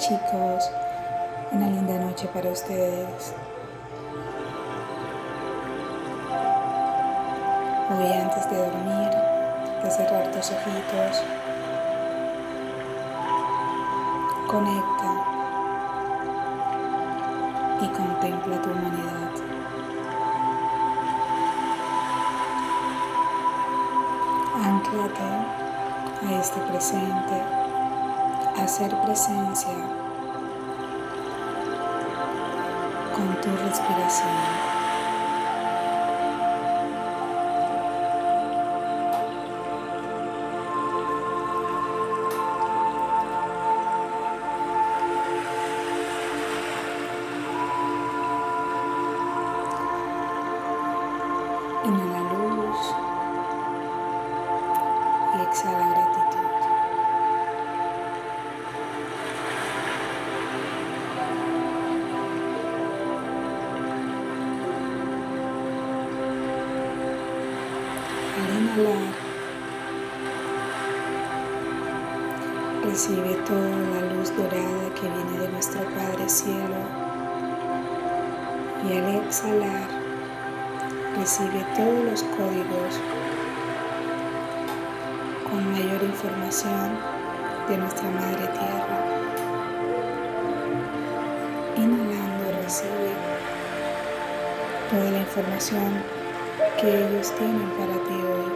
chicos, una linda noche para ustedes. Hoy antes de dormir, de cerrar tus ojitos, conecta y contempla tu humanidad. Anclate a este presente, hacer presencia con tu respiración. Recibe toda la luz dorada que viene de nuestro Padre Cielo. Y al exhalar, recibe todos los códigos con mayor información de nuestra Madre Tierra. Inhalando recibe toda la información que ellos tienen para ti hoy.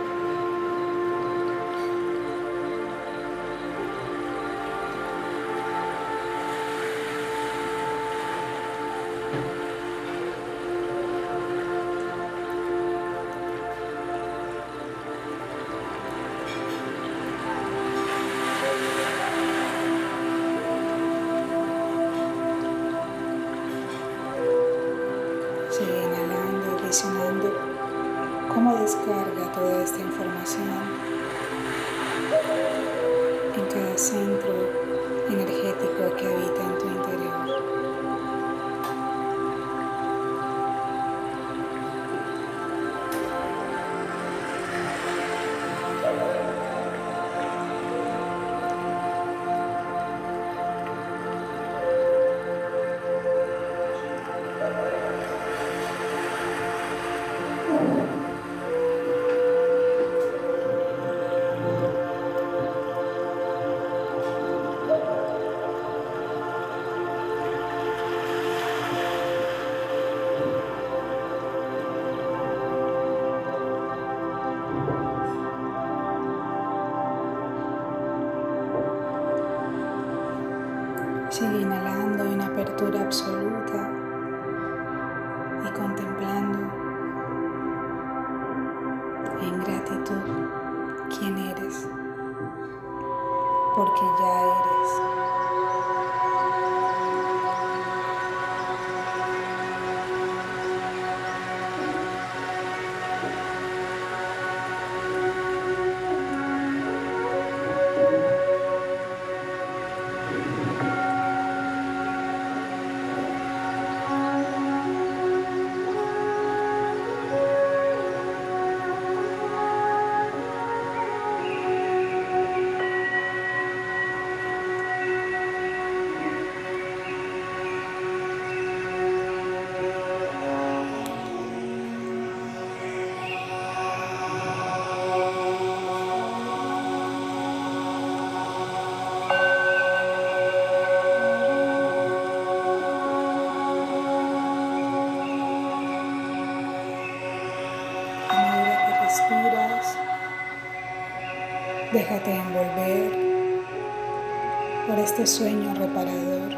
Descarga toda esta información en cada centro Sigue inhalando en apertura absoluta y contemplando en gratitud quién eres, porque ya eres. Déjate envolver por este sueño reparador,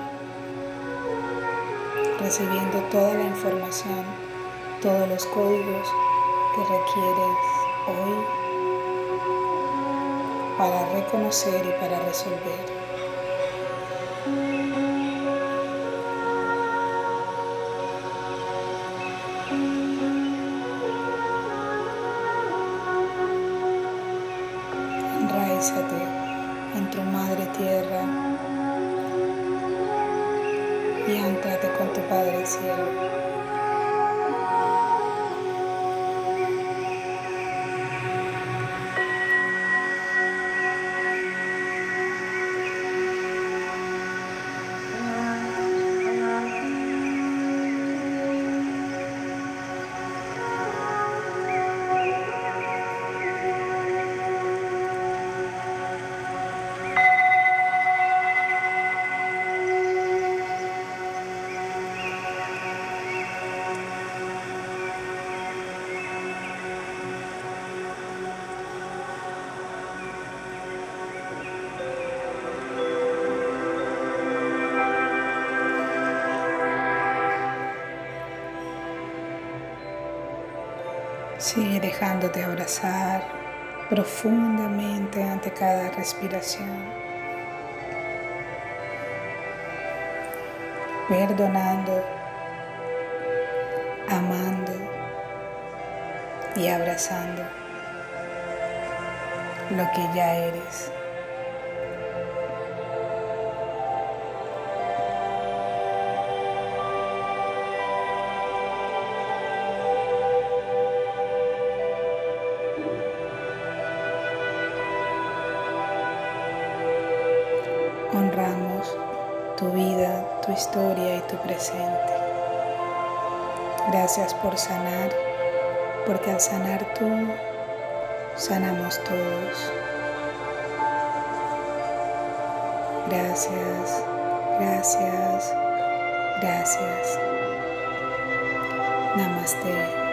recibiendo toda la información, todos los códigos que requieres hoy para reconocer y para resolver. Enraízate en tu madre tierra y anclate con tu Padre cielo. Sigue dejándote abrazar profundamente ante cada respiración. Perdonando, amando y abrazando lo que ya eres. Honramos tu vida, tu historia y tu presente. Gracias por sanar, porque al sanar tú, sanamos todos. Gracias, gracias, gracias. Namaste.